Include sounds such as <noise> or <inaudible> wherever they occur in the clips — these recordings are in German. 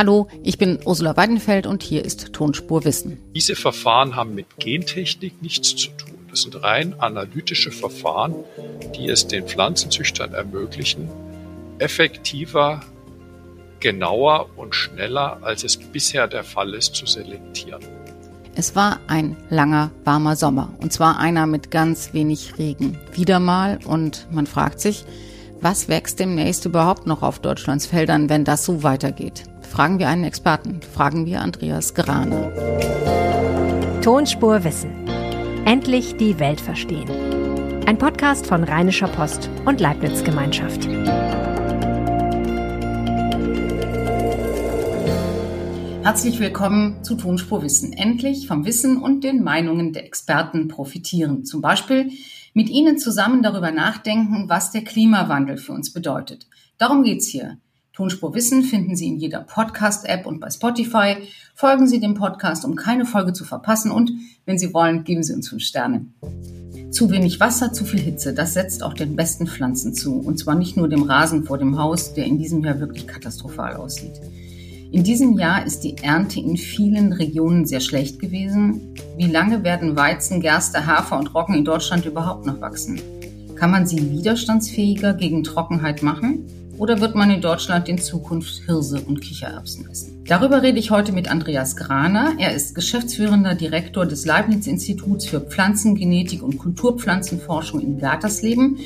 Hallo, ich bin Ursula Weidenfeld und hier ist Tonspur Wissen. Diese Verfahren haben mit Gentechnik nichts zu tun. Das sind rein analytische Verfahren, die es den Pflanzenzüchtern ermöglichen, effektiver, genauer und schneller, als es bisher der Fall ist, zu selektieren. Es war ein langer, warmer Sommer und zwar einer mit ganz wenig Regen. Wieder mal und man fragt sich, was wächst demnächst überhaupt noch auf Deutschlands Feldern, wenn das so weitergeht? Fragen wir einen Experten. Fragen wir Andreas Graner. Tonspur Wissen. Endlich die Welt verstehen. Ein Podcast von Rheinischer Post und Leibniz Gemeinschaft. Herzlich willkommen zu Tonspur Wissen. Endlich vom Wissen und den Meinungen der Experten profitieren. Zum Beispiel mit Ihnen zusammen darüber nachdenken, was der Klimawandel für uns bedeutet. Darum geht's hier. Tonspur Wissen finden Sie in jeder Podcast-App und bei Spotify. Folgen Sie dem Podcast, um keine Folge zu verpassen und, wenn Sie wollen, geben Sie uns fünf Sterne. Zu wenig Wasser, zu viel Hitze, das setzt auch den besten Pflanzen zu. Und zwar nicht nur dem Rasen vor dem Haus, der in diesem Jahr wirklich katastrophal aussieht. In diesem Jahr ist die Ernte in vielen Regionen sehr schlecht gewesen. Wie lange werden Weizen, Gerste, Hafer und Roggen in Deutschland überhaupt noch wachsen? Kann man sie widerstandsfähiger gegen Trockenheit machen? Oder wird man in Deutschland in Zukunft Hirse und Kichererbsen essen? Darüber rede ich heute mit Andreas Graner. Er ist geschäftsführender Direktor des Leibniz-Instituts für Pflanzengenetik und Kulturpflanzenforschung in Gatersleben.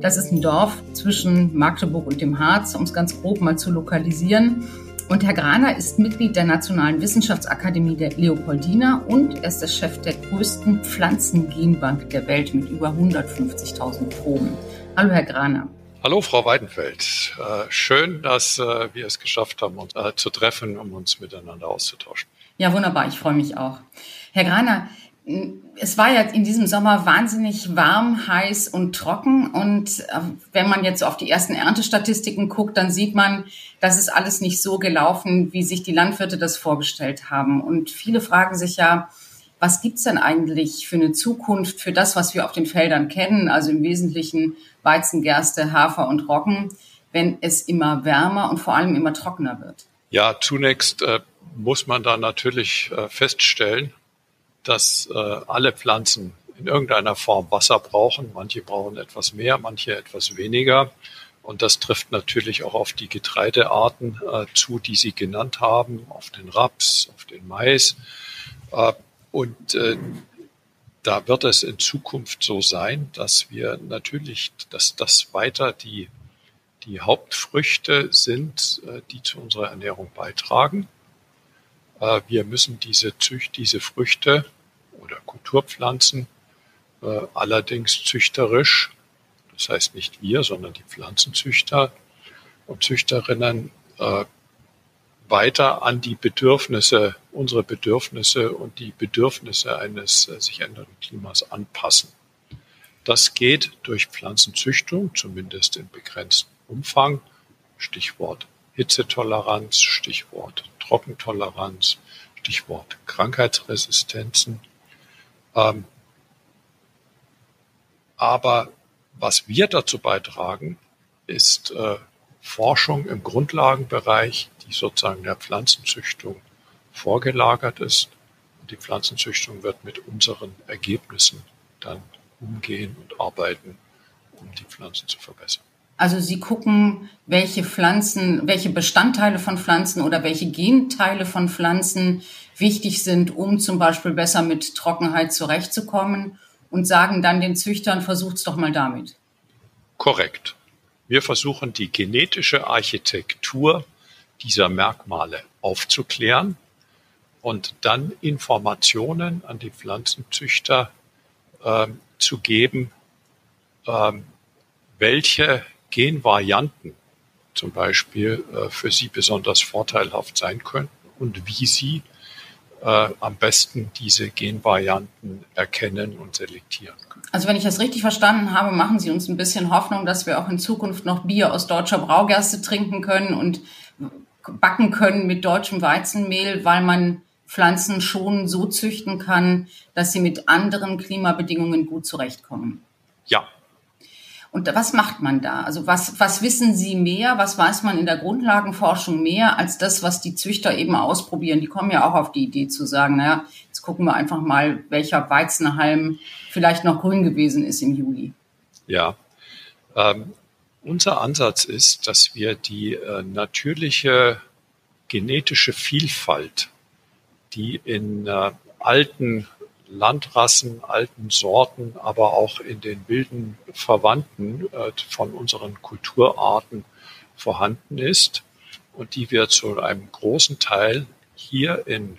Das ist ein Dorf zwischen Magdeburg und dem Harz, um es ganz grob mal zu lokalisieren. Und Herr Graner ist Mitglied der Nationalen Wissenschaftsakademie der Leopoldina und er ist der Chef der größten Pflanzengenbank der Welt mit über 150.000 Proben. Hallo, Herr Graner. Hallo, Frau Weidenfeld. Äh, schön, dass äh, wir es geschafft haben, uns äh, zu treffen, um uns miteinander auszutauschen. Ja, wunderbar. Ich freue mich auch. Herr Graner, es war ja in diesem Sommer wahnsinnig warm, heiß und trocken. Und wenn man jetzt auf die ersten Erntestatistiken guckt, dann sieht man, das ist alles nicht so gelaufen, wie sich die Landwirte das vorgestellt haben. Und viele fragen sich ja, was gibt's denn eigentlich für eine Zukunft für das, was wir auf den Feldern kennen, also im Wesentlichen Weizen, Gerste, Hafer und Roggen, wenn es immer wärmer und vor allem immer trockener wird? Ja, zunächst äh, muss man da natürlich äh, feststellen, dass äh, alle Pflanzen in irgendeiner Form Wasser brauchen. Manche brauchen etwas mehr, manche etwas weniger. Und das trifft natürlich auch auf die Getreidearten äh, zu, die Sie genannt haben, auf den Raps, auf den Mais. Äh, und äh, da wird es in Zukunft so sein, dass wir natürlich, dass das weiter die, die Hauptfrüchte sind, äh, die zu unserer Ernährung beitragen. Äh, wir müssen diese Zücht, diese Früchte oder Kulturpflanzen äh, allerdings züchterisch, das heißt nicht wir, sondern die Pflanzenzüchter und Züchterinnen weiter an die Bedürfnisse, unsere Bedürfnisse und die Bedürfnisse eines äh, sich ändernden Klimas anpassen. Das geht durch Pflanzenzüchtung, zumindest in begrenztem Umfang. Stichwort Hitzetoleranz, Stichwort Trockentoleranz, Stichwort Krankheitsresistenzen. Ähm, aber was wir dazu beitragen, ist äh, Forschung im Grundlagenbereich, die sozusagen der Pflanzenzüchtung vorgelagert ist. Und die Pflanzenzüchtung wird mit unseren Ergebnissen dann umgehen und arbeiten, um die Pflanzen zu verbessern. Also Sie gucken, welche Pflanzen, welche Bestandteile von Pflanzen oder welche Genteile von Pflanzen wichtig sind, um zum Beispiel besser mit Trockenheit zurechtzukommen und sagen dann den Züchtern, versucht's doch mal damit. Korrekt. Wir versuchen die genetische Architektur dieser Merkmale aufzuklären und dann Informationen an die Pflanzenzüchter äh, zu geben, äh, welche Genvarianten zum Beispiel äh, für sie besonders vorteilhaft sein könnten und wie sie äh, am besten diese Genvarianten erkennen und selektieren können. Also wenn ich das richtig verstanden habe, machen Sie uns ein bisschen Hoffnung, dass wir auch in Zukunft noch Bier aus deutscher Braugerste trinken können und backen können mit deutschem Weizenmehl, weil man Pflanzen schon so züchten kann, dass sie mit anderen Klimabedingungen gut zurechtkommen. Ja. Und was macht man da? Also was, was wissen Sie mehr? Was weiß man in der Grundlagenforschung mehr als das, was die Züchter eben ausprobieren? Die kommen ja auch auf die Idee zu sagen, naja, jetzt gucken wir einfach mal, welcher Weizenhalm vielleicht noch grün gewesen ist im Juli. Ja, ähm, unser Ansatz ist, dass wir die äh, natürliche genetische Vielfalt, die in äh, alten Landrassen, alten Sorten, aber auch in den wilden Verwandten äh, von unseren Kulturarten vorhanden ist und die wir zu einem großen Teil hier in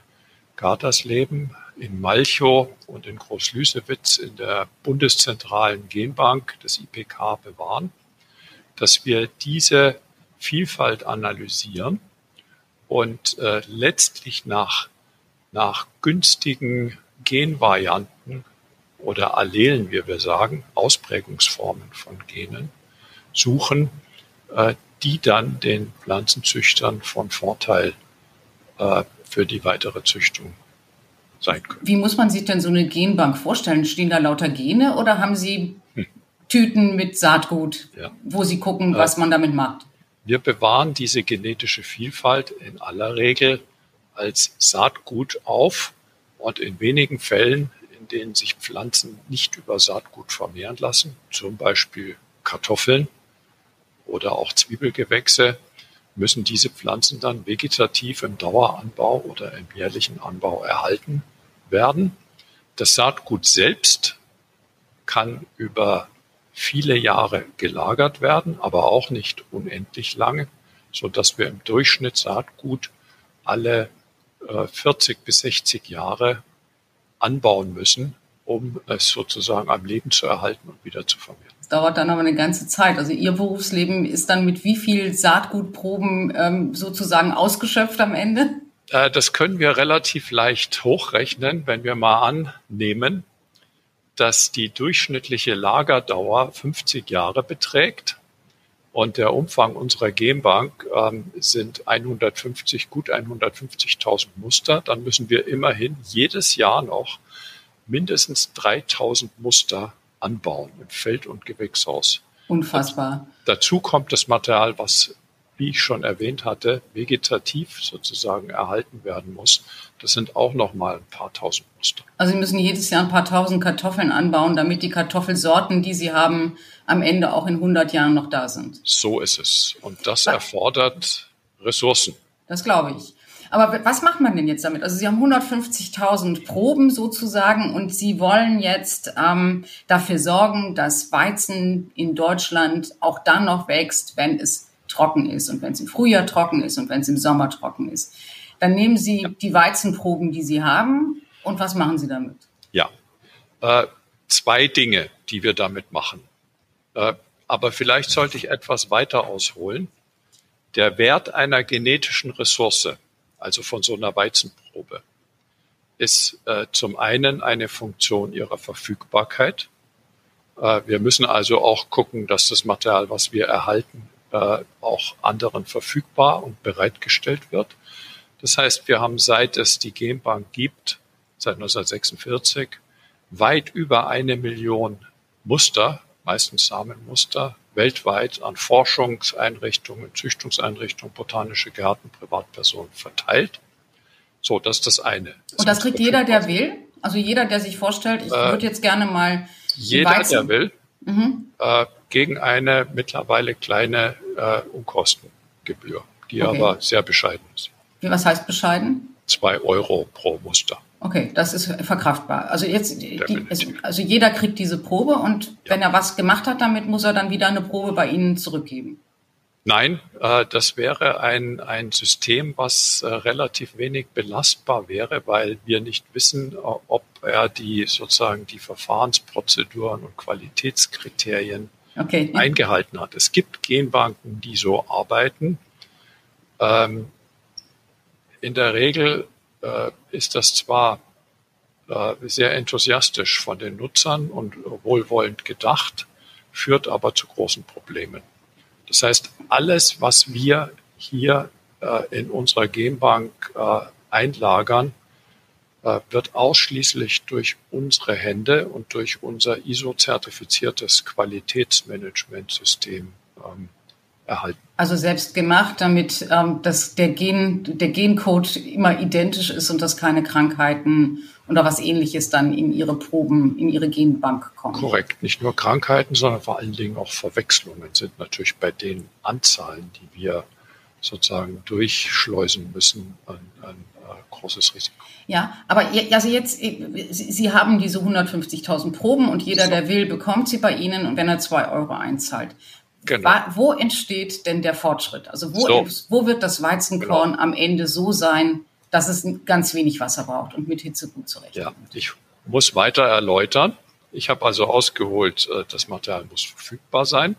Gartersleben, in Malchow und in Großlüsewitz in der bundeszentralen Genbank des IPK bewahren, dass wir diese Vielfalt analysieren und äh, letztlich nach, nach günstigen Genvarianten oder Allelen, wie wir sagen, Ausprägungsformen von Genen suchen, äh, die dann den Pflanzenzüchtern von Vorteil äh, für die weitere Züchtung sein können. Wie muss man sich denn so eine Genbank vorstellen? Stehen da lauter Gene oder haben Sie hm. Tüten mit Saatgut, ja. wo Sie gucken, was man damit macht? Wir bewahren diese genetische Vielfalt in aller Regel als Saatgut auf und in wenigen Fällen, in denen sich Pflanzen nicht über Saatgut vermehren lassen, zum Beispiel Kartoffeln oder auch Zwiebelgewächse, müssen diese Pflanzen dann vegetativ im Daueranbau oder im jährlichen Anbau erhalten werden. Das Saatgut selbst kann über viele Jahre gelagert werden, aber auch nicht unendlich lange, so dass wir im Durchschnitt Saatgut alle 40 bis 60 Jahre anbauen müssen, um es sozusagen am Leben zu erhalten und wieder zu vermehren. Das dauert dann aber eine ganze Zeit. Also Ihr Berufsleben ist dann mit wie viel Saatgutproben ähm, sozusagen ausgeschöpft am Ende? Äh, das können wir relativ leicht hochrechnen, wenn wir mal annehmen, dass die durchschnittliche Lagerdauer 50 Jahre beträgt und der Umfang unserer Genbank ähm, sind 150, gut 150.000 Muster, dann müssen wir immerhin jedes Jahr noch mindestens 3000 Muster anbauen im Feld- und Gewächshaus. Unfassbar. dazu kommt das Material, was wie ich schon erwähnt hatte, vegetativ sozusagen erhalten werden muss. Das sind auch noch mal ein paar tausend Muster. Also Sie müssen jedes Jahr ein paar tausend Kartoffeln anbauen, damit die Kartoffelsorten, die Sie haben, am Ende auch in 100 Jahren noch da sind. So ist es. Und das erfordert Ressourcen. Das glaube ich. Aber was macht man denn jetzt damit? Also Sie haben 150.000 Proben sozusagen und Sie wollen jetzt ähm, dafür sorgen, dass Weizen in Deutschland auch dann noch wächst, wenn es trocken ist und wenn es im Frühjahr trocken ist und wenn es im Sommer trocken ist. Dann nehmen Sie die Weizenproben, die Sie haben und was machen Sie damit? Ja, äh, zwei Dinge, die wir damit machen. Äh, aber vielleicht sollte ich etwas weiter ausholen. Der Wert einer genetischen Ressource, also von so einer Weizenprobe, ist äh, zum einen eine Funktion ihrer Verfügbarkeit. Äh, wir müssen also auch gucken, dass das Material, was wir erhalten, äh, auch anderen verfügbar und bereitgestellt wird. Das heißt, wir haben seit es die Genbank gibt, seit 1946, weit über eine Million Muster, meistens Samenmuster, weltweit an Forschungseinrichtungen, Züchtungseinrichtungen, botanische Gärten, Privatpersonen verteilt. So, das ist das eine. Das Und das kriegt jeder, der will? Also jeder, der sich vorstellt, ich äh, würde jetzt gerne mal. Jeder, der will. Mhm. Äh, gegen eine mittlerweile kleine äh, Unkostengebühr, die okay. aber sehr bescheiden ist. Wie, was heißt bescheiden? Zwei Euro pro Muster. Okay, das ist verkraftbar. Also jetzt, die, also jeder kriegt diese Probe und ja. wenn er was gemacht hat damit, muss er dann wieder eine Probe bei Ihnen zurückgeben. Nein, äh, das wäre ein, ein System, was äh, relativ wenig belastbar wäre, weil wir nicht wissen, äh, ob er die sozusagen die Verfahrensprozeduren und Qualitätskriterien okay. eingehalten hat. Es gibt Genbanken, die so arbeiten. Ähm, in der Regel äh, ist das zwar sehr enthusiastisch von den Nutzern und wohlwollend gedacht, führt aber zu großen Problemen. Das heißt, alles, was wir hier äh, in unserer Genbank äh, einlagern, äh, wird ausschließlich durch unsere Hände und durch unser ISO-zertifiziertes Qualitätsmanagementsystem ähm, erhalten. Also selbst gemacht, damit ähm, dass der, Gen, der Gencode immer identisch ist und dass keine Krankheiten oder was ähnliches dann in ihre Proben, in ihre Genbank kommen. Korrekt. Nicht nur Krankheiten, sondern vor allen Dingen auch Verwechslungen sind natürlich bei den Anzahlen, die wir sozusagen durchschleusen müssen, ein, ein äh, großes Risiko. Ja, aber also jetzt, äh, Sie haben diese 150.000 Proben und jeder, der will, bekommt sie bei Ihnen und wenn er zwei Euro einzahlt. Genau. Wo entsteht denn der Fortschritt? Also wo, so. wo wird das Weizenkorn genau. am Ende so sein, dass es ganz wenig Wasser braucht und mit Hitze gut zurechtkommt? Ja, ich muss weiter erläutern. Ich habe also ausgeholt, äh, das Material muss verfügbar sein.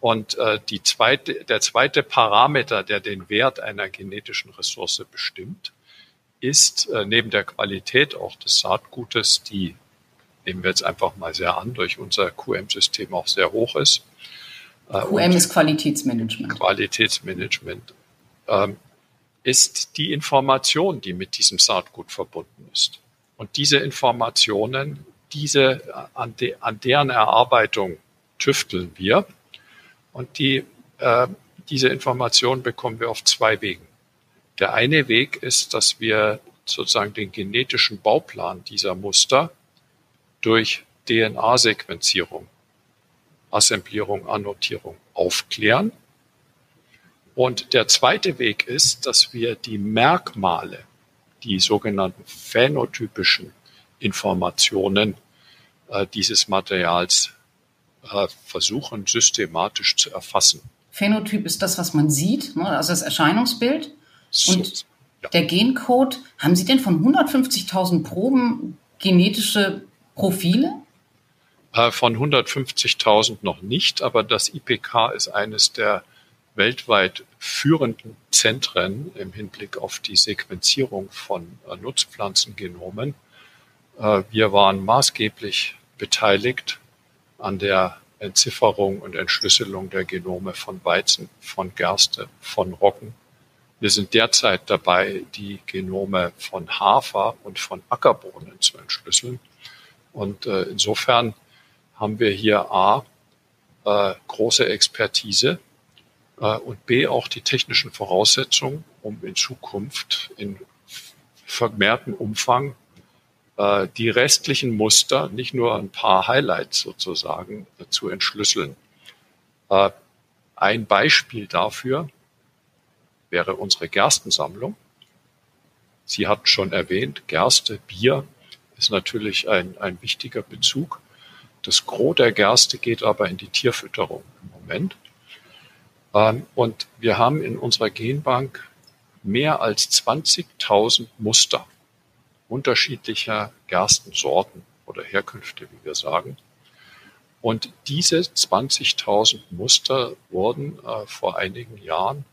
Und äh, die zweite, der zweite Parameter, der den Wert einer genetischen Ressource bestimmt, ist äh, neben der Qualität auch des Saatgutes, die nehmen wir jetzt einfach mal sehr an, durch unser QM-System auch sehr hoch ist. Äh, QM ist Qualitätsmanagement. Qualitätsmanagement ähm, ist die Information, die mit diesem Saatgut verbunden ist. Und diese Informationen, diese, an, de, an deren Erarbeitung tüfteln wir. Und die, äh, diese Informationen bekommen wir auf zwei Wegen. Der eine Weg ist, dass wir sozusagen den genetischen Bauplan dieser Muster durch DNA-Sequenzierung, Assemblierung, Annotierung aufklären. Und der zweite Weg ist, dass wir die Merkmale, die sogenannten phänotypischen Informationen äh, dieses Materials äh, versuchen systematisch zu erfassen. Phänotyp ist das, was man sieht, ne? also das Erscheinungsbild. Und ja. der Gencode, haben Sie denn von 150.000 Proben genetische Profile? Äh, von 150.000 noch nicht, aber das IPK ist eines der weltweit führenden Zentren im Hinblick auf die Sequenzierung von äh, Nutzpflanzengenomen. Äh, wir waren maßgeblich beteiligt an der Entzifferung und Entschlüsselung der Genome von Weizen, von Gerste, von Roggen wir sind derzeit dabei, die Genome von Hafer und von Ackerbohnen zu entschlüsseln. Und insofern haben wir hier A, äh, große Expertise äh, und B, auch die technischen Voraussetzungen, um in Zukunft in vermehrtem Umfang äh, die restlichen Muster, nicht nur ein paar Highlights sozusagen, äh, zu entschlüsseln. Äh, ein Beispiel dafür wäre unsere Gerstensammlung. Sie hat schon erwähnt, Gerste, Bier ist natürlich ein, ein wichtiger Bezug. Das Gros der Gerste geht aber in die Tierfütterung im Moment. Ähm, und wir haben in unserer Genbank mehr als 20.000 Muster unterschiedlicher Gerstensorten oder Herkünfte, wie wir sagen. Und diese 20.000 Muster wurden äh, vor einigen Jahren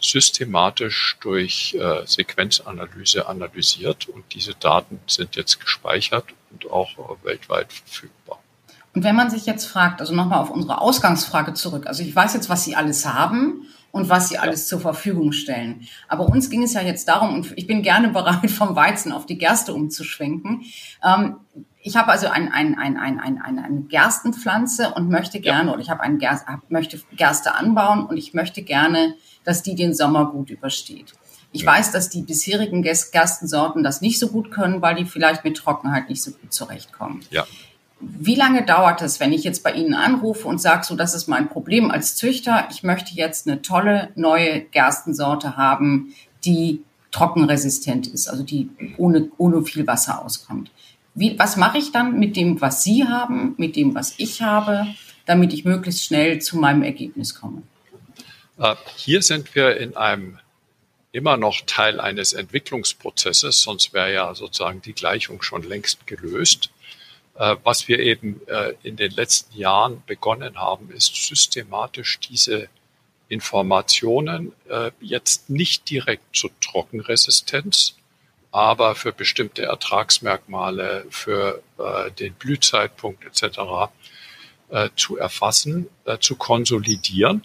systematisch durch äh, Sequenzanalyse analysiert und diese Daten sind jetzt gespeichert und auch äh, weltweit verfügbar. Und wenn man sich jetzt fragt, also nochmal auf unsere Ausgangsfrage zurück, also ich weiß jetzt, was Sie alles haben und was Sie alles zur Verfügung stellen. Aber uns ging es ja jetzt darum, und ich bin gerne bereit, <laughs> vom Weizen auf die Gerste umzuschwenken. Ähm, ich habe also ein, ein, ein, ein, ein, eine Gerstenpflanze und möchte gerne, ja. oder ich habe einen Gerst, möchte Gerste anbauen und ich möchte gerne dass die den Sommer gut übersteht. Ich weiß, dass die bisherigen Gerstensorten das nicht so gut können, weil die vielleicht mit Trockenheit nicht so gut zurechtkommen. Ja. Wie lange dauert es, wenn ich jetzt bei Ihnen anrufe und sage, so, das ist mein Problem als Züchter, ich möchte jetzt eine tolle neue Gerstensorte haben, die trockenresistent ist, also die ohne, ohne viel Wasser auskommt. Wie, was mache ich dann mit dem, was Sie haben, mit dem, was ich habe, damit ich möglichst schnell zu meinem Ergebnis komme? Äh, hier sind wir in einem immer noch Teil eines Entwicklungsprozesses, sonst wäre ja sozusagen die Gleichung schon längst gelöst. Äh, was wir eben äh, in den letzten Jahren begonnen haben, ist systematisch diese Informationen jetzt nicht direkt zur Trockenresistenz, aber für bestimmte Ertragsmerkmale, für den Blühzeitpunkt etc. zu erfassen, zu konsolidieren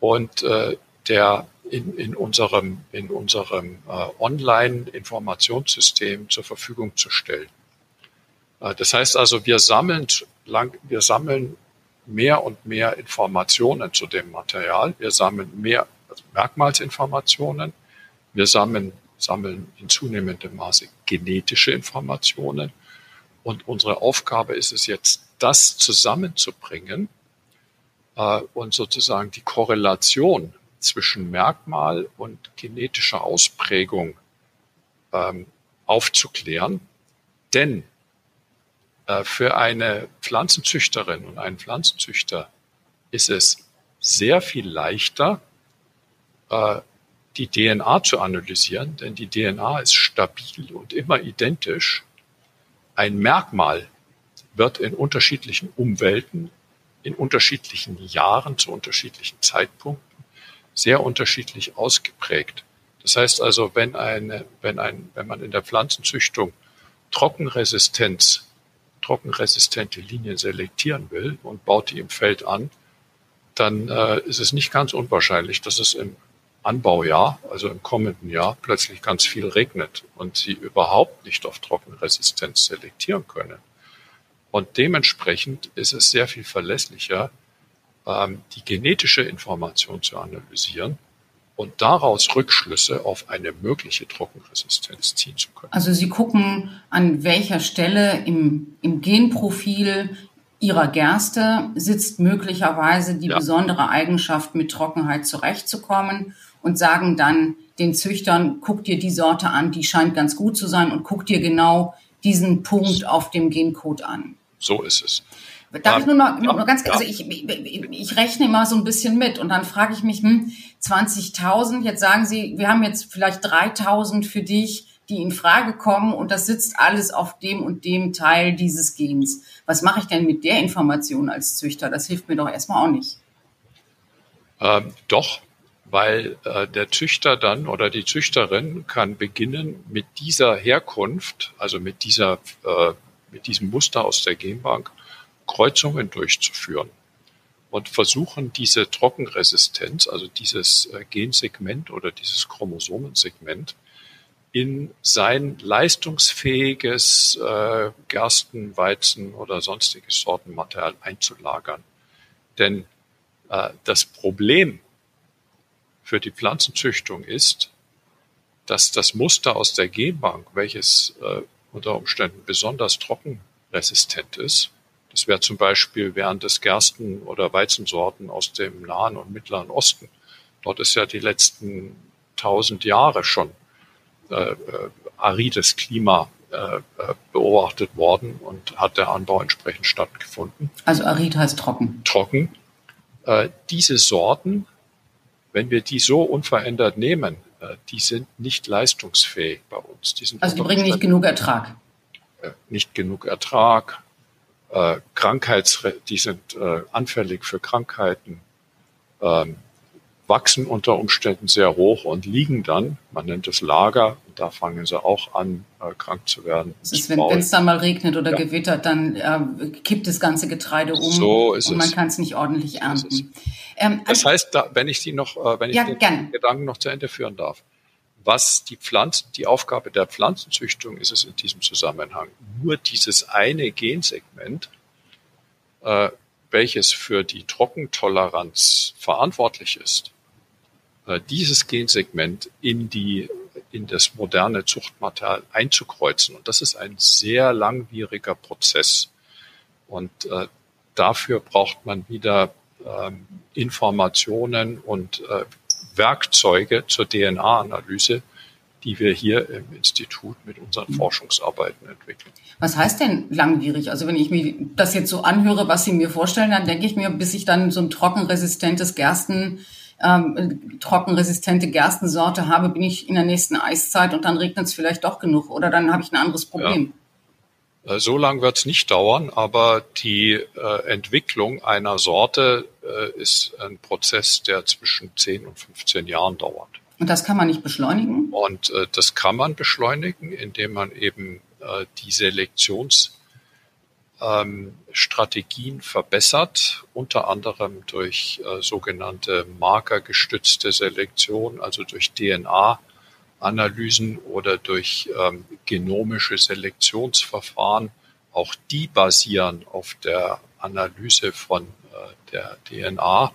und äh, der in, in unserem, in unserem äh, Online-Informationssystem zur Verfügung zu stellen. Äh, das heißt also, wir sammeln, lang, wir sammeln mehr und mehr Informationen zu dem Material. Wir sammeln mehr Merkmalsinformationen. Wir sammeln, sammeln in zunehmendem Maße genetische Informationen. Und unsere Aufgabe ist es jetzt, das zusammenzubringen äh, und sozusagen die Korrelation zwischen Merkmal und genetischer Ausprägung ähm, aufzuklären. Denn äh, für eine Pflanzenzüchterin und einen Pflanzenzüchter ist es sehr viel leichter, äh, die DNA zu analysieren, denn die DNA ist stabil und immer identisch. Ein Merkmal wird in unterschiedlichen Umwelten, in unterschiedlichen Jahren, zu unterschiedlichen Zeitpunkten sehr unterschiedlich ausgeprägt. Das heißt also, wenn, eine, wenn, ein, wenn man in der Pflanzenzüchtung Trockenresistenz, trockenresistente Linien selektieren will und baut die im Feld an, dann äh, ist es nicht ganz unwahrscheinlich, dass es im Anbaujahr, also im kommenden Jahr, plötzlich ganz viel regnet und sie überhaupt nicht auf Trockenresistenz selektieren können. Und dementsprechend ist es sehr viel verlässlicher, ähm, die genetische Information zu analysieren und daraus Rückschlüsse auf eine mögliche Trockenresistenz ziehen zu können. Also Sie gucken, an welcher Stelle im, im Genprofil Ihrer Gerste sitzt möglicherweise die ja. besondere Eigenschaft, mit Trockenheit zurechtzukommen und sagen dann den Züchtern, guck dir die Sorte an, die scheint ganz gut zu sein und guck dir genau diesen Punkt auf dem Gencode an. So ist es. Darf ich nur noch, nur ganz, also ich, ich rechne immer so ein bisschen mit und dann frage ich mich, hm, 20.000, jetzt sagen Sie, wir haben jetzt vielleicht 3.000 für dich, die in Frage kommen und das sitzt alles auf dem und dem Teil dieses Gens. Was mache ich denn mit der Information als Züchter? Das hilft mir doch erstmal auch nicht. Ähm, doch, weil äh, der Züchter dann oder die Züchterin kann beginnen mit dieser Herkunft, also mit dieser, äh, mit diesem Muster aus der Genbank, Kreuzungen durchzuführen und versuchen diese Trockenresistenz, also dieses äh, Gensegment oder dieses Chromosomensegment, in sein leistungsfähiges äh, Gersten, Weizen oder sonstiges Sortenmaterial einzulagern. Denn äh, das Problem für die Pflanzenzüchtung ist, dass das Muster aus der Genbank, welches äh, unter Umständen besonders trockenresistent ist, das wäre zum Beispiel während des Gersten- oder Weizensorten aus dem Nahen und Mittleren Osten. Dort ist ja die letzten tausend Jahre schon äh, äh, arides Klima äh, äh, beobachtet worden und hat der Anbau entsprechend stattgefunden. Also arid heißt trocken. Trocken. Äh, diese Sorten, wenn wir die so unverändert nehmen, äh, die sind nicht leistungsfähig bei uns. Die also die bringen nicht genug Ertrag. Nicht genug Ertrag, äh, Krankheits, die sind äh, anfällig für Krankheiten, ähm, wachsen unter Umständen sehr hoch und liegen dann, man nennt es Lager, und da fangen sie auch an, äh, krank zu werden. Das ist, wenn es dann mal regnet oder ja. gewittert, dann äh, kippt das ganze Getreide um so ist und man kann es nicht ordentlich ernten. Ähm, das heißt, da, wenn ich die noch, äh, wenn ich ja, den gern. Gedanken noch zu Ende führen darf, was die Pflanzen, die Aufgabe der Pflanzenzüchtung ist es in diesem Zusammenhang, nur dieses eine Gensegment, äh, welches für die Trockentoleranz verantwortlich ist, dieses Gensegment in die in das moderne Zuchtmaterial einzukreuzen. Und das ist ein sehr langwieriger Prozess. Und äh, dafür braucht man wieder ähm, Informationen und äh, Werkzeuge zur DNA-Analyse, die wir hier im Institut mit unseren mhm. Forschungsarbeiten entwickeln. Was heißt denn langwierig? Also wenn ich mir das jetzt so anhöre, was Sie mir vorstellen, dann denke ich mir, bis ich dann so ein trockenresistentes Gersten, ähm, trockenresistente Gerstensorte habe, bin ich in der nächsten Eiszeit und dann regnet es vielleicht doch genug oder dann habe ich ein anderes Problem. Ja. Äh, so lang wird es nicht dauern, aber die äh, Entwicklung einer Sorte äh, ist ein Prozess, der zwischen 10 und 15 Jahren dauert. Und das kann man nicht beschleunigen? Und äh, das kann man beschleunigen, indem man eben äh, die Selektionsschritte ähm, Strategien verbessert, unter anderem durch äh, sogenannte markergestützte Selektion, also durch DNA-Analysen oder durch ähm, genomische Selektionsverfahren. Auch die basieren auf der Analyse von äh, der DNA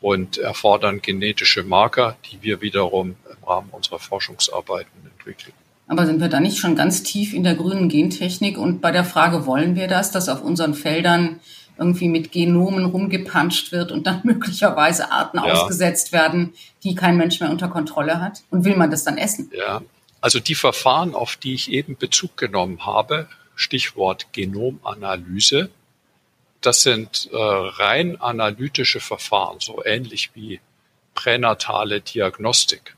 und erfordern genetische Marker, die wir wiederum im Rahmen unserer Forschungsarbeiten entwickeln. Aber sind wir da nicht schon ganz tief in der grünen Gentechnik und bei der Frage, wollen wir das, dass auf unseren Feldern irgendwie mit Genomen rumgepanscht wird und dann <laughs> möglicherweise Arten ja. ausgesetzt werden, die kein Mensch mehr unter Kontrolle hat? Und will man das dann essen? Ja, also die Verfahren, auf die ich eben Bezug genommen habe, Stichwort Genomanalyse, das sind äh, rein analytische Verfahren, so ähnlich wie pränatale Diagnostik.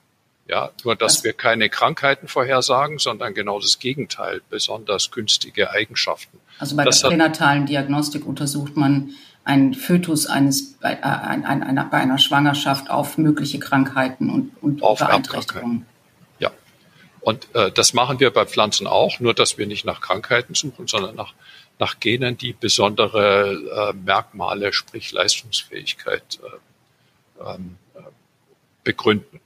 Ja, nur dass wir keine Krankheiten vorhersagen, sondern genau das Gegenteil, besonders günstige Eigenschaften. Also bei das der pränatalen Diagnostik untersucht man einen Fötus eines bei, äh, einer, bei einer Schwangerschaft auf mögliche Krankheiten und, und auf Beeinträchtigungen. Ja, und äh, das machen wir bei Pflanzen auch, nur dass wir nicht nach Krankheiten suchen, sondern nach, nach Genen, die besondere äh, Merkmale, sprich Leistungsfähigkeit äh, ähm, äh, begründen.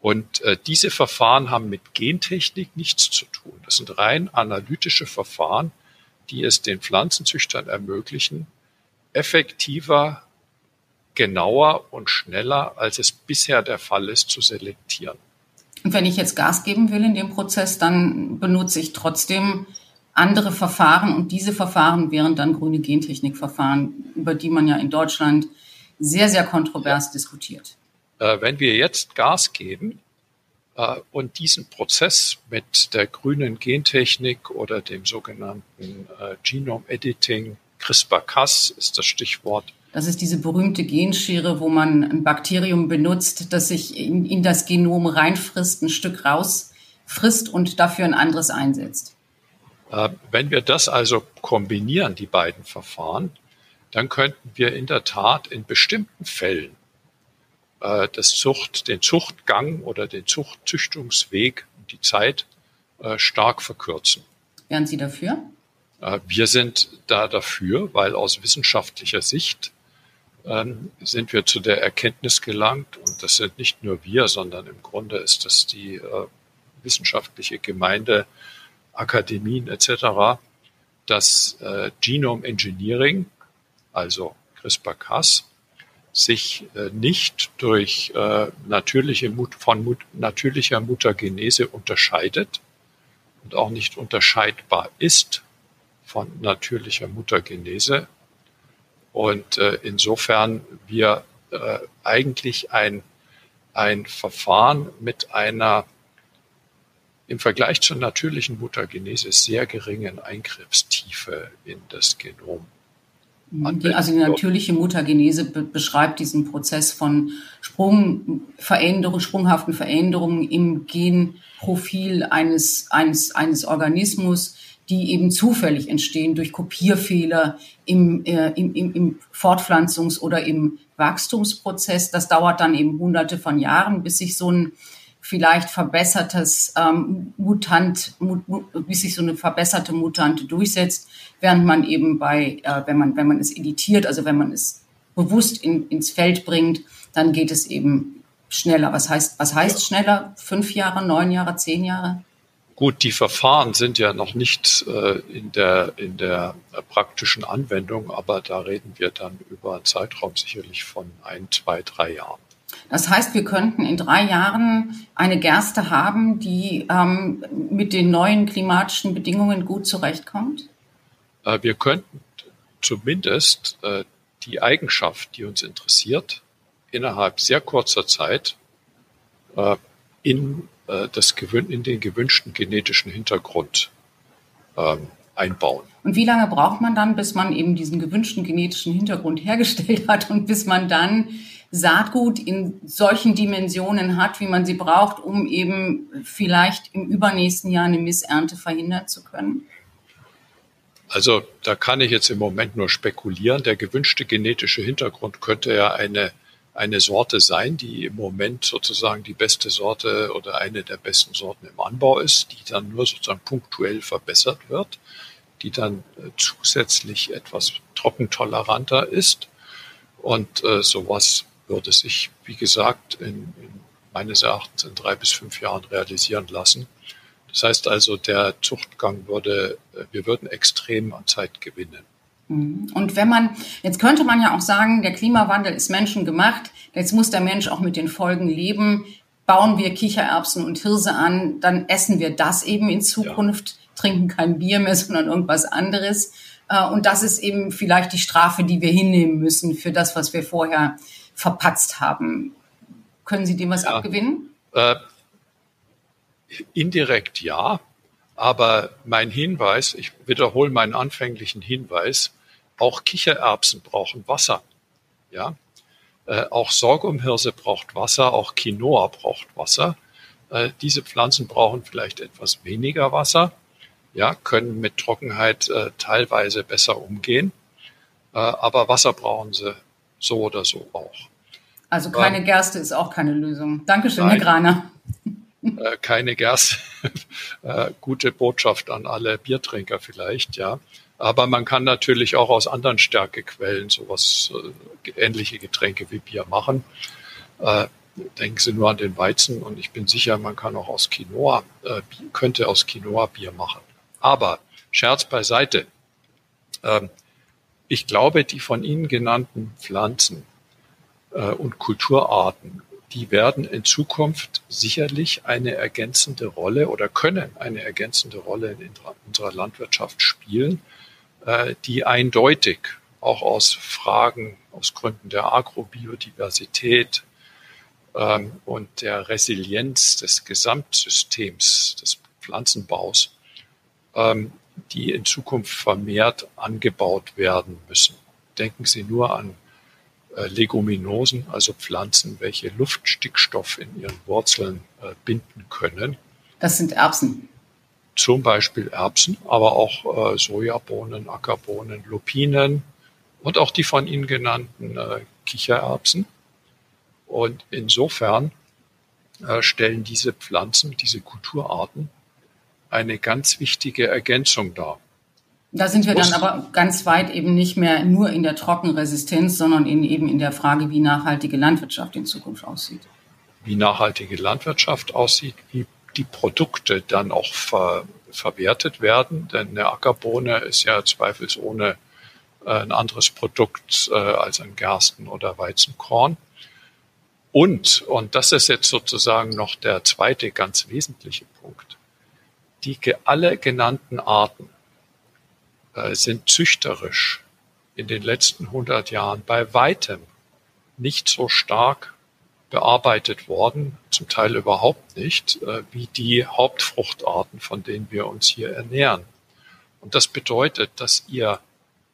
Und äh, diese Verfahren haben mit Gentechnik nichts zu tun. Das sind rein analytische Verfahren, die es den Pflanzenzüchtern ermöglichen, effektiver, genauer und schneller, als es bisher der Fall ist, zu selektieren. Und wenn ich jetzt Gas geben will in dem Prozess, dann benutze ich trotzdem andere Verfahren und diese Verfahren wären dann grüne Gentechnikverfahren, über die man ja in Deutschland sehr, sehr kontrovers diskutiert. Äh, wenn wir jetzt Gas geben äh, und diesen Prozess mit der grünen Gentechnik oder dem sogenannten äh, Genome Editing, CRISPR-Cas ist das Stichwort. Das ist diese berühmte Genschere, wo man ein Bakterium benutzt, das sich in, in das Genom reinfrisst, ein Stück rausfrisst und dafür ein anderes einsetzt. Wenn wir das also kombinieren, die beiden Verfahren, dann könnten wir in der Tat in bestimmten Fällen äh, das Zucht, den Zuchtgang oder den Zuchtzüchtungsweg, die Zeit äh, stark verkürzen. Wären Sie dafür? Äh, wir sind da dafür, weil aus wissenschaftlicher Sicht ähm, sind wir zu der Erkenntnis gelangt, und das sind nicht nur wir, sondern im Grunde ist das die äh, wissenschaftliche Gemeinde, Akademien etc., dass äh, Genome Engineering, also CRISPR-Cas, sich äh, nicht durch äh, natürliche Mut, von Mut, natürlicher Mutagenese unterscheidet und auch nicht unterscheidbar ist von natürlicher Mutagenese. Und äh, insofern wir äh, eigentlich ein, ein Verfahren mit einer im Vergleich zur natürlichen Mutagenese sehr geringen Eingriffstiefe in das Genom die, also die natürliche Mutagenese be beschreibt diesen Prozess von Sprungveränderung, sprunghaften Veränderungen im Genprofil eines, eines, eines Organismus, die eben zufällig entstehen durch Kopierfehler im, äh, im, im, im Fortpflanzungs- oder im Wachstumsprozess. Das dauert dann eben hunderte von Jahren, bis sich so ein vielleicht verbessertes ähm, Mutant, mut, bis sich so eine verbesserte Mutante durchsetzt, während man eben bei, äh, wenn man wenn man es editiert, also wenn man es bewusst in, ins Feld bringt, dann geht es eben schneller. Was heißt was heißt schneller? Fünf Jahre, neun Jahre, zehn Jahre? Gut, die Verfahren sind ja noch nicht äh, in der in der praktischen Anwendung, aber da reden wir dann über einen Zeitraum sicherlich von ein, zwei, drei Jahren. Das heißt, wir könnten in drei Jahren eine Gerste haben, die ähm, mit den neuen klimatischen Bedingungen gut zurechtkommt? Äh, wir könnten zumindest äh, die Eigenschaft, die uns interessiert, innerhalb sehr kurzer Zeit äh, in, äh, das, in den gewünschten genetischen Hintergrund ähm, einbauen. Und wie lange braucht man dann, bis man eben diesen gewünschten genetischen Hintergrund hergestellt hat und bis man dann Saatgut in solchen Dimensionen hat, wie man sie braucht, um eben vielleicht im übernächsten Jahr eine Missernte verhindern zu können? Also da kann ich jetzt im Moment nur spekulieren. Der gewünschte genetische Hintergrund könnte ja eine, eine Sorte sein, die im Moment sozusagen die beste Sorte oder eine der besten Sorten im Anbau ist, die dann nur sozusagen punktuell verbessert wird. die dann äh, zusätzlich etwas trockentoleranter ist. Und äh, sowas würde sich, wie gesagt, in, in meines Erachtens in drei bis fünf Jahren realisieren lassen. Das heißt also, der Zuchtgang würde, äh, wir würden extrem an Zeit gewinnen. Mhm. Und wenn man, jetzt könnte man ja auch sagen, der Klimawandel ist menschengemacht, jetzt muss der Mensch auch mit den Folgen leben. Bauen wir Kichererbsen und Hirse an, dann essen wir das eben in Zukunft, ja. trinken kein Bier mehr, <laughs> sondern irgendwas anderes. Äh, und das ist eben vielleicht die Strafe, die wir hinnehmen müssen für das, was wir vorher verpatzt haben. Können Sie dem was ja. abgewinnen? Äh, indirekt ja, aber mein Hinweis, ich wiederhole meinen anfänglichen Hinweis, auch Kichererbsen brauchen Wasser. Ja, äh, auch Sorghumhirse braucht Wasser, auch Quinoa braucht Wasser. Äh, diese Pflanzen brauchen vielleicht etwas weniger Wasser, ja, können mit Trockenheit äh, teilweise besser umgehen, äh, aber Wasser brauchen sie so oder so auch. Also keine ähm, Gerste ist auch keine Lösung. Dankeschön, nein, Herr Graner. <laughs> Äh, keine Gerste. <laughs> Äh, gute Botschaft an alle Biertrinker vielleicht, ja. Aber man kann natürlich auch aus anderen Stärkequellen sowas, äh, ähnliche Getränke wie Bier machen. Äh, denken Sie nur an den Weizen und ich bin sicher, man kann auch aus Quinoa, äh, könnte aus Quinoa Bier machen. Aber Scherz beiseite. Ähm, ich glaube, die von Ihnen genannten Pflanzen äh, und Kulturarten, die werden in Zukunft sicherlich eine ergänzende Rolle oder können eine ergänzende Rolle in unserer Landwirtschaft spielen, äh, die eindeutig auch aus Fragen, aus Gründen der Agrobiodiversität ähm, und der Resilienz des Gesamtsystems des Pflanzenbaus, ähm, die in Zukunft vermehrt angebaut werden müssen. Denken Sie nur an äh, Leguminosen, also Pflanzen, welche Luftstickstoff in ihren Wurzeln äh, binden können. Das sind Erbsen. Zum Beispiel Erbsen, aber auch äh, Sojabohnen, Ackerbohnen, Lupinen und auch die von Ihnen genannten Kichererbsen. Und insofern stellen diese Pflanzen, diese Kulturarten eine ganz wichtige Ergänzung dar. Da sind wir dann aber ganz weit eben nicht mehr nur in der Trockenresistenz, sondern in, eben in der Frage, wie nachhaltige Landwirtschaft in Zukunft aussieht. Wie nachhaltige Landwirtschaft aussieht, wie die Produkte dann auch ver, verwertet werden, denn eine Ackerbohne ist ja zweifelsohne äh, ein anderes Produkt äh, als ein Gersten- oder Weizenkorn. Und, und das ist jetzt sozusagen noch der zweite ganz wesentliche Punkt, die alle genannten Arten äh, sind züchterisch in den letzten 100 Jahren bei weitem nicht so stark bearbeitet worden, zum Teil überhaupt nicht, äh, wie die Hauptfruchtarten, von denen wir uns hier ernähren. Und das bedeutet, dass ihr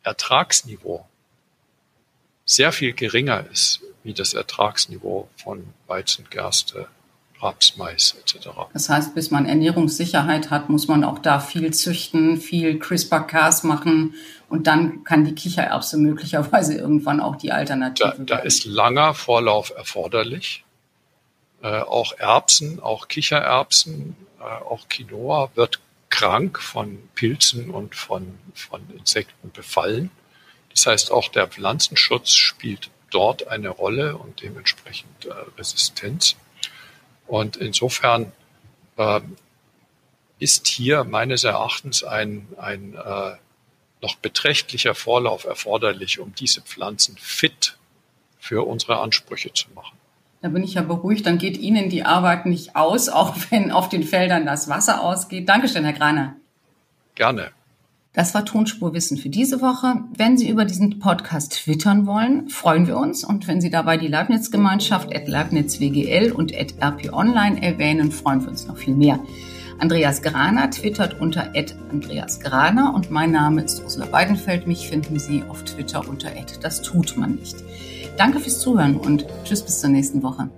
Ertragsniveau sehr viel geringer ist wie das Ertragsniveau von Weizen, Raps, Mais etc. Das heißt, bis man Ernährungssicherheit hat, muss man auch da viel züchten, viel CRISPR-Cas machen und dann kann die Kichererbse möglicherweise irgendwann auch die Alternative da, da ist langer Vorlauf erforderlich. Äh, auch Erbsen, auch Kichererbsen, äh, auch Quinoa wird krank von Pilzen und von, von Insekten befallen. Das heißt, auch der Pflanzenschutz spielt dort eine Rolle und dementsprechend äh, Resistenz. Und insofern äh, ist hier meines Erachtens ein, ein äh, noch beträchtlicher Vorlauf erforderlich, um diese Pflanzen fit für unsere Ansprüche zu machen. Da bin ich ja beruhigt, dann geht Ihnen die Arbeit nicht aus, <laughs> auch wenn auf den Feldern das Wasser ausgeht. Dankeschön, Herr Graner. Gerne. Das war Tonspurwissen für diese Woche. Wenn Sie über diesen Podcast twittern wollen, freuen wir uns. Und wenn Sie dabei die Leibniz-Gemeinschaft at LeibnizWGL und at RP Online erwähnen, freuen wir uns noch viel mehr. Andreas Graner twittert unter Andreas Graner und mein Name ist Ursula Weidenfeld. Mich finden Sie auf Twitter unter Das tut man nicht. Danke fürs Zuhören und tschüss bis zur nächsten Woche.